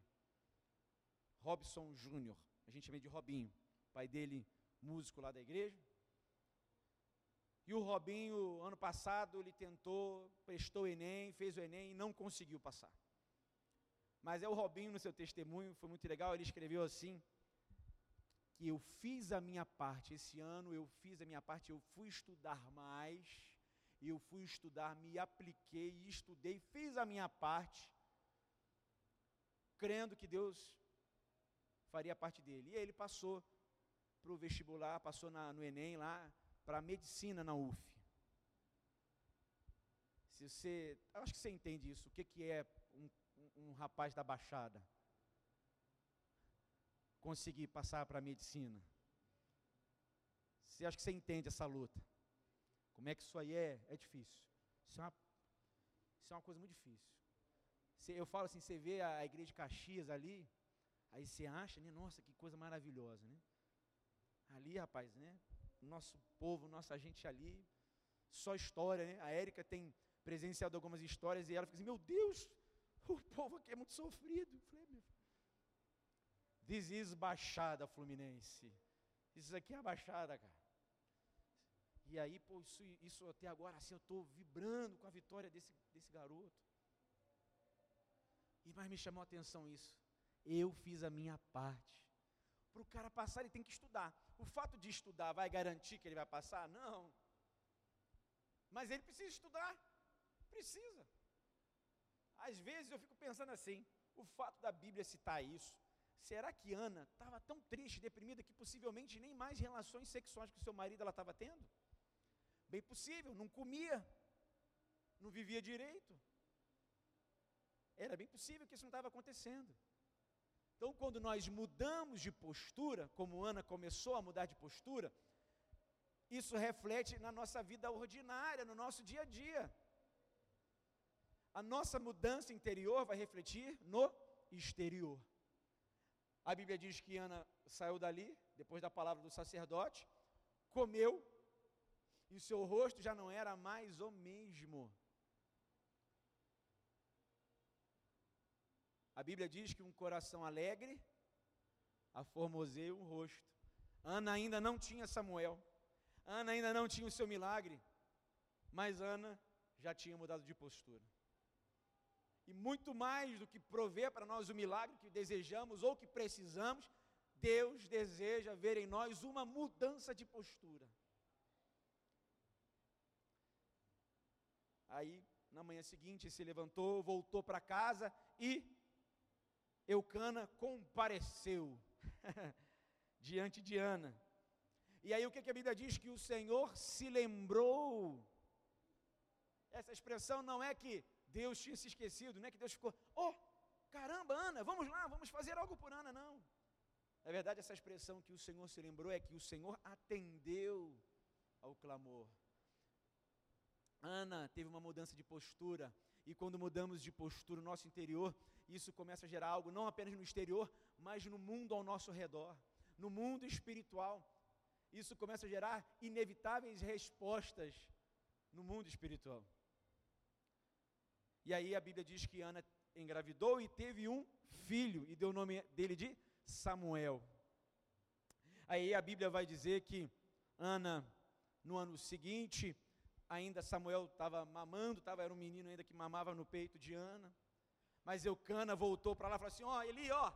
Robson Júnior, a gente chama de Robinho, pai dele músico lá da igreja. E o Robinho, ano passado, ele tentou, prestou o Enem, fez o Enem e não conseguiu passar. Mas é o Robinho, no seu testemunho, foi muito legal, ele escreveu assim: que eu fiz a minha parte. Esse ano eu fiz a minha parte, eu fui estudar mais, eu fui estudar, me apliquei, estudei, fiz a minha parte, crendo que Deus faria parte dele. E ele passou para o vestibular, passou na, no Enem lá, para medicina na UF. Se você, acho que você entende isso, o que, que é um, um, um rapaz da Baixada? conseguir passar para a medicina. Você acha que você entende essa luta? Como é que isso aí é? É difícil. Isso é uma, isso é uma coisa muito difícil. Você, eu falo assim, você vê a, a igreja de Caxias ali, aí você acha, né? Nossa, que coisa maravilhosa, né? Ali, rapaz, né? Nosso povo, nossa gente ali, só história, né? A Érica tem presenciado algumas histórias e ela fica assim, meu Deus, o povo aqui é muito sofrido. Eu falei, meu This is Baixada Fluminense. Isso aqui é a Baixada, cara. E aí, pô, isso, isso até agora, assim, eu estou vibrando com a vitória desse, desse garoto. E mais me chamou a atenção isso. Eu fiz a minha parte. Para o cara passar, ele tem que estudar. O fato de estudar vai garantir que ele vai passar? Não. Mas ele precisa estudar. Precisa. Às vezes eu fico pensando assim: o fato da Bíblia citar isso, Será que Ana estava tão triste, deprimida, que possivelmente nem mais relações sexuais com seu marido ela estava tendo? Bem possível, não comia, não vivia direito. Era bem possível que isso não estava acontecendo. Então, quando nós mudamos de postura, como Ana começou a mudar de postura, isso reflete na nossa vida ordinária, no nosso dia a dia. A nossa mudança interior vai refletir no exterior. A Bíblia diz que Ana saiu dali, depois da palavra do sacerdote, comeu, e o seu rosto já não era mais o mesmo. A Bíblia diz que um coração alegre aformoseia o rosto. Ana ainda não tinha Samuel, Ana ainda não tinha o seu milagre, mas Ana já tinha mudado de postura e muito mais do que prover para nós o milagre que desejamos ou que precisamos, Deus deseja ver em nós uma mudança de postura. Aí, na manhã seguinte, se levantou, voltou para casa e Eucana compareceu (laughs) diante de Ana. E aí o que, a Bíblia diz? Que o Senhor se lembrou. Essa expressão não é que Deus tinha se esquecido, não é que Deus ficou, oh, caramba, Ana, vamos lá, vamos fazer algo por Ana, não. Na verdade, essa expressão que o Senhor se lembrou é que o Senhor atendeu ao clamor. Ana teve uma mudança de postura, e quando mudamos de postura no nosso interior, isso começa a gerar algo não apenas no exterior, mas no mundo ao nosso redor, no mundo espiritual. Isso começa a gerar inevitáveis respostas no mundo espiritual. E aí a Bíblia diz que Ana engravidou e teve um filho, e deu o nome dele de Samuel. Aí a Bíblia vai dizer que Ana, no ano seguinte, ainda Samuel estava mamando, tava, era um menino ainda que mamava no peito de Ana. Mas Eucana voltou para lá e falou assim: Ó, oh, Eli, ó,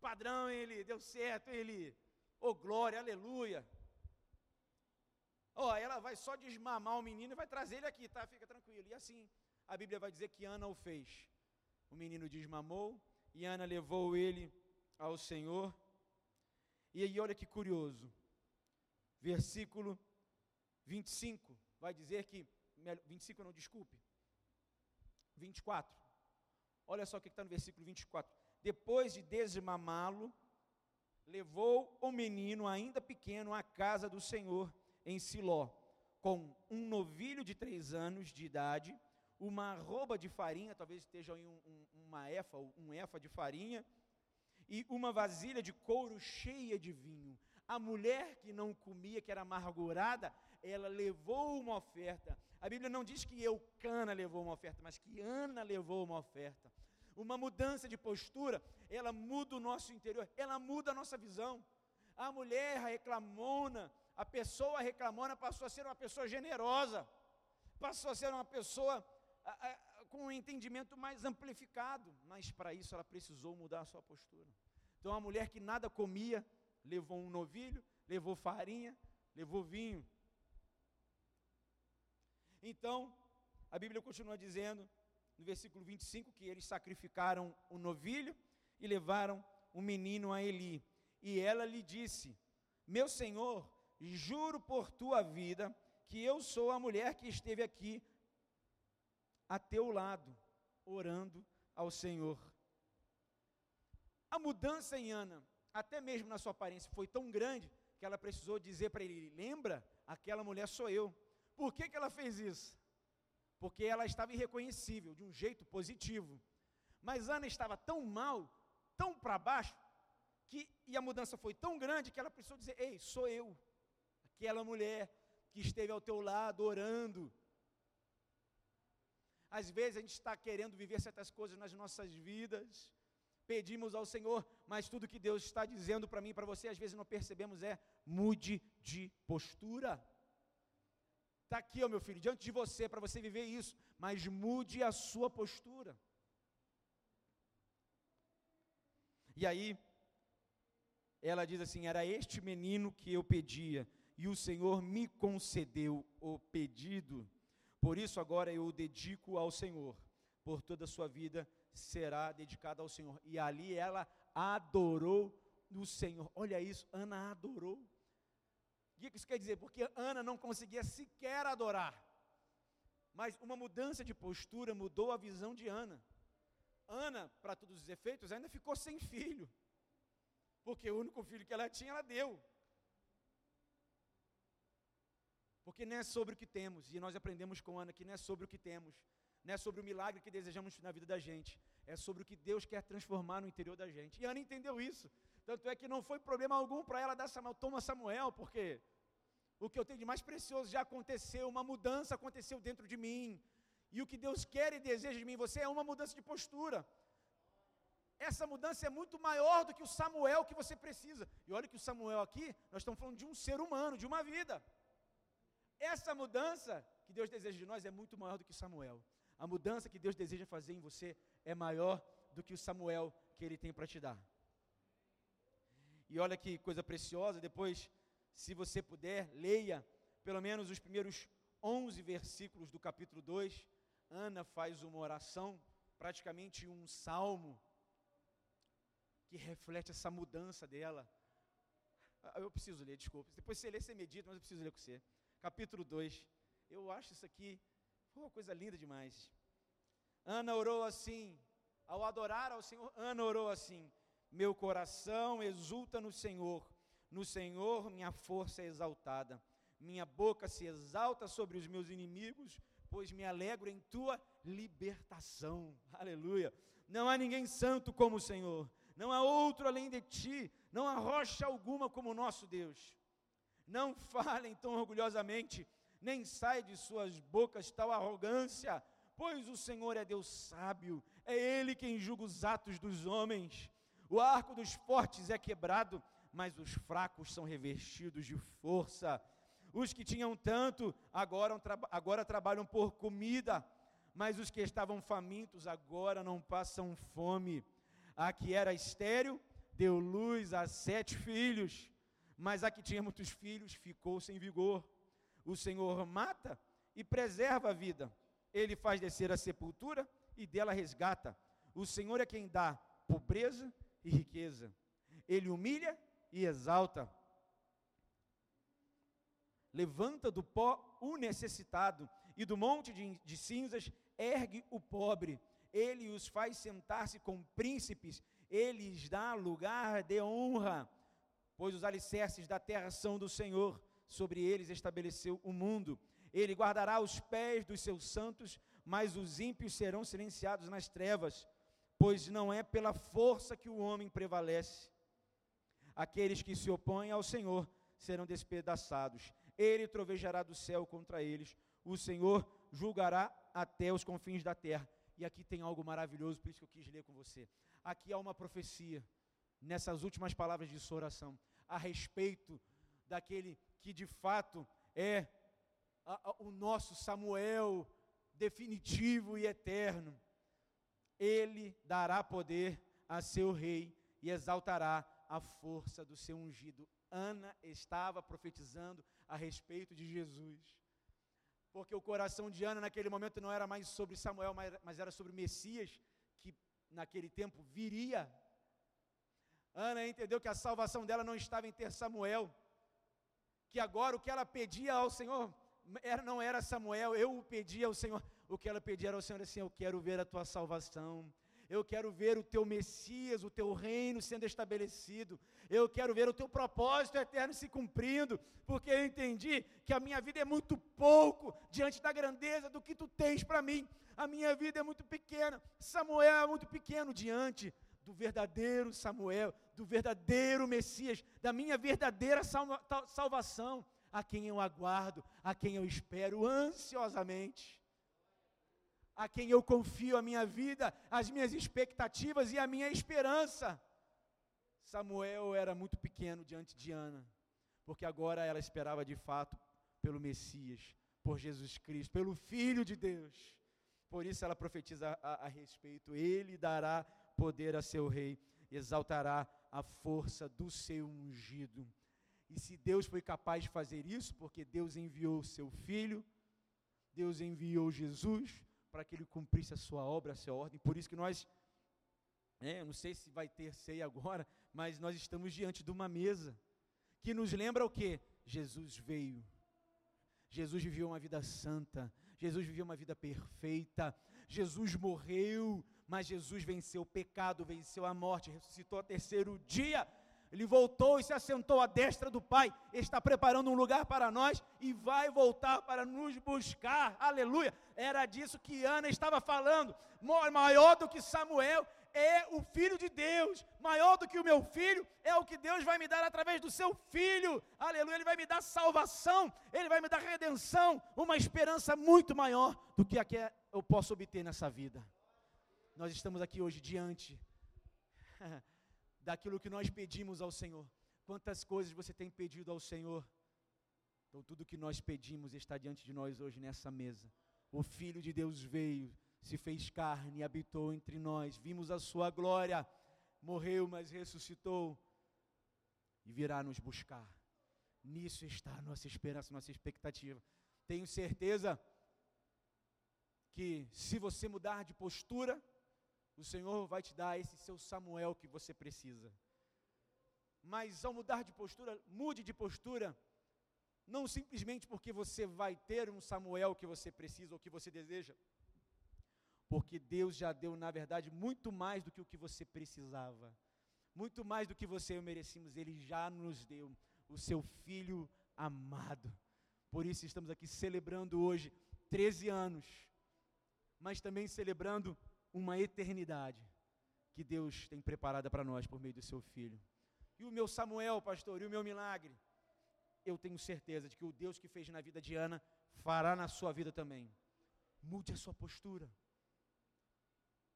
padrão, ele deu certo, ele, ô oh, glória, aleluia. Ó, oh, ela vai só desmamar o menino e vai trazer ele aqui, tá? Fica tranquilo. E assim, a Bíblia vai dizer que Ana o fez. O menino desmamou e Ana levou ele ao Senhor. E aí, olha que curioso. Versículo 25 vai dizer que. 25 não, desculpe. 24. Olha só o que está no versículo 24. Depois de desmamá-lo, levou o menino, ainda pequeno, à casa do Senhor em Siló, com um novilho de três anos de idade uma arroba de farinha, talvez esteja em um, um, uma efa, um efa de farinha, e uma vasilha de couro cheia de vinho. A mulher que não comia, que era amargurada, ela levou uma oferta. A Bíblia não diz que Eucana levou uma oferta, mas que Ana levou uma oferta. Uma mudança de postura, ela muda o nosso interior, ela muda a nossa visão. A mulher reclamona, a pessoa reclamona passou a ser uma pessoa generosa, passou a ser uma pessoa a, a, com um entendimento mais amplificado, mas para isso ela precisou mudar a sua postura. Então a mulher que nada comia, levou um novilho, levou farinha, levou vinho. Então, a Bíblia continua dizendo, no versículo 25, que eles sacrificaram o novilho e levaram o menino a Eli. E ela lhe disse: Meu senhor, juro por tua vida que eu sou a mulher que esteve aqui a teu lado, orando ao Senhor. A mudança em Ana, até mesmo na sua aparência, foi tão grande que ela precisou dizer para ele: Lembra, aquela mulher sou eu. Por que, que ela fez isso? Porque ela estava irreconhecível, de um jeito positivo. Mas Ana estava tão mal, tão para baixo, que, e a mudança foi tão grande que ela precisou dizer: Ei, sou eu, aquela mulher que esteve ao teu lado orando. Às vezes a gente está querendo viver certas coisas nas nossas vidas, pedimos ao Senhor, mas tudo que Deus está dizendo para mim e para você, às vezes não percebemos, é mude de postura. Está aqui, ó, meu filho, diante de você, para você viver isso, mas mude a sua postura. E aí, ela diz assim: Era este menino que eu pedia, e o Senhor me concedeu o pedido. Por isso agora eu o dedico ao Senhor. Por toda a sua vida será dedicada ao Senhor. E ali ela adorou o Senhor. Olha isso, Ana adorou. Que isso quer dizer? Porque Ana não conseguia sequer adorar. Mas uma mudança de postura mudou a visão de Ana. Ana, para todos os efeitos, ainda ficou sem filho. Porque o único filho que ela tinha, ela deu. Porque não é sobre o que temos, e nós aprendemos com Ana que não é sobre o que temos, não é sobre o milagre que desejamos na vida da gente, é sobre o que Deus quer transformar no interior da gente. E Ana entendeu isso. Tanto é que não foi problema algum para ela dar Samuel, toma Samuel, porque o que eu tenho de mais precioso já aconteceu, uma mudança aconteceu dentro de mim. E o que Deus quer e deseja de mim, você é uma mudança de postura essa mudança é muito maior do que o Samuel que você precisa. E olha que o Samuel aqui, nós estamos falando de um ser humano, de uma vida. Essa mudança que Deus deseja de nós é muito maior do que Samuel. A mudança que Deus deseja fazer em você é maior do que o Samuel que ele tem para te dar. E olha que coisa preciosa, depois, se você puder, leia pelo menos os primeiros 11 versículos do capítulo 2. Ana faz uma oração, praticamente um salmo que reflete essa mudança dela. Ah, eu preciso ler, desculpa. Depois você lê, você medita, mas eu preciso ler com você. Capítulo 2. Eu acho isso aqui uma coisa linda demais. Ana orou assim, ao adorar ao Senhor, Ana orou assim: Meu coração exulta no Senhor, no Senhor minha força é exaltada. Minha boca se exalta sobre os meus inimigos, pois me alegro em tua libertação. Aleluia. Não há ninguém santo como o Senhor não há outro além de ti, não há rocha alguma como o nosso Deus. Não falem tão orgulhosamente, nem sai de suas bocas tal arrogância, pois o Senhor é Deus sábio, é Ele quem julga os atos dos homens. O arco dos fortes é quebrado, mas os fracos são revestidos de força. Os que tinham tanto agora, agora trabalham por comida, mas os que estavam famintos agora não passam fome. A que era estéril deu luz a sete filhos, mas a que tinha muitos filhos ficou sem vigor. O Senhor mata e preserva a vida. Ele faz descer a sepultura e dela resgata. O Senhor é quem dá pobreza e riqueza. Ele humilha e exalta. Levanta do pó o necessitado e do monte de, de cinzas ergue o pobre ele os faz sentar-se com príncipes, ele lhes dá lugar de honra, pois os alicerces da terra são do Senhor, sobre eles estabeleceu o mundo. Ele guardará os pés dos seus santos, mas os ímpios serão silenciados nas trevas, pois não é pela força que o homem prevalece. Aqueles que se opõem ao Senhor serão despedaçados. Ele trovejará do céu contra eles. O Senhor julgará até os confins da terra. E aqui tem algo maravilhoso, por isso que eu quis ler com você. Aqui há uma profecia, nessas últimas palavras de sua oração, a respeito daquele que de fato é a, a, o nosso Samuel definitivo e eterno. Ele dará poder a seu rei e exaltará a força do seu ungido. Ana estava profetizando a respeito de Jesus. Porque o coração de Ana naquele momento não era mais sobre Samuel, mas era sobre Messias, que naquele tempo viria. Ana entendeu que a salvação dela não estava em ter Samuel, que agora o que ela pedia ao Senhor era, não era Samuel, eu o pedia ao Senhor, o que ela pedia ao Senhor assim: Eu quero ver a tua salvação, eu quero ver o teu Messias, o teu reino sendo estabelecido, eu quero ver o teu propósito eterno se cumprindo, porque eu entendi que a minha vida é muito pouco diante da grandeza do que tu tens para mim, a minha vida é muito pequena, Samuel é muito pequeno diante do verdadeiro Samuel, do verdadeiro Messias, da minha verdadeira salvação, a quem eu aguardo, a quem eu espero ansiosamente a quem eu confio a minha vida, as minhas expectativas e a minha esperança. Samuel era muito pequeno diante de Ana, porque agora ela esperava de fato pelo Messias, por Jesus Cristo, pelo Filho de Deus. Por isso ela profetiza a, a respeito: Ele dará poder a seu rei, exaltará a força do seu ungido. E se Deus foi capaz de fazer isso, porque Deus enviou seu Filho, Deus enviou Jesus, para que ele cumprisse a sua obra, a sua ordem. Por isso que nós, é, não sei se vai ter ceia agora, mas nós estamos diante de uma mesa que nos lembra o que? Jesus veio. Jesus viveu uma vida santa. Jesus viveu uma vida perfeita. Jesus morreu, mas Jesus venceu o pecado, venceu a morte, ressuscitou ao terceiro dia ele voltou e se assentou à destra do Pai, está preparando um lugar para nós e vai voltar para nos buscar. Aleluia! Era disso que Ana estava falando. Maior do que Samuel é o filho de Deus, maior do que o meu filho é o que Deus vai me dar através do seu filho. Aleluia! Ele vai me dar salvação, ele vai me dar redenção, uma esperança muito maior do que a que eu posso obter nessa vida. Nós estamos aqui hoje diante (laughs) daquilo que nós pedimos ao Senhor. Quantas coisas você tem pedido ao Senhor? Então, tudo que nós pedimos está diante de nós hoje nessa mesa. O Filho de Deus veio, se fez carne habitou entre nós. Vimos a sua glória, morreu, mas ressuscitou e virá nos buscar. Nisso está a nossa esperança, nossa expectativa. Tenho certeza que se você mudar de postura, o Senhor vai te dar esse seu Samuel que você precisa. Mas ao mudar de postura, mude de postura, não simplesmente porque você vai ter um Samuel que você precisa ou que você deseja, porque Deus já deu, na verdade, muito mais do que o que você precisava, muito mais do que você e eu merecíamos, Ele já nos deu o seu Filho amado. Por isso estamos aqui celebrando hoje 13 anos, mas também celebrando uma eternidade que Deus tem preparada para nós por meio do seu filho. E o meu Samuel, pastor, e o meu milagre, eu tenho certeza de que o Deus que fez na vida de Ana fará na sua vida também. Mude a sua postura.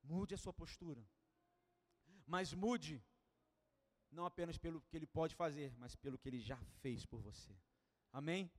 Mude a sua postura. Mas mude não apenas pelo que ele pode fazer, mas pelo que ele já fez por você. Amém?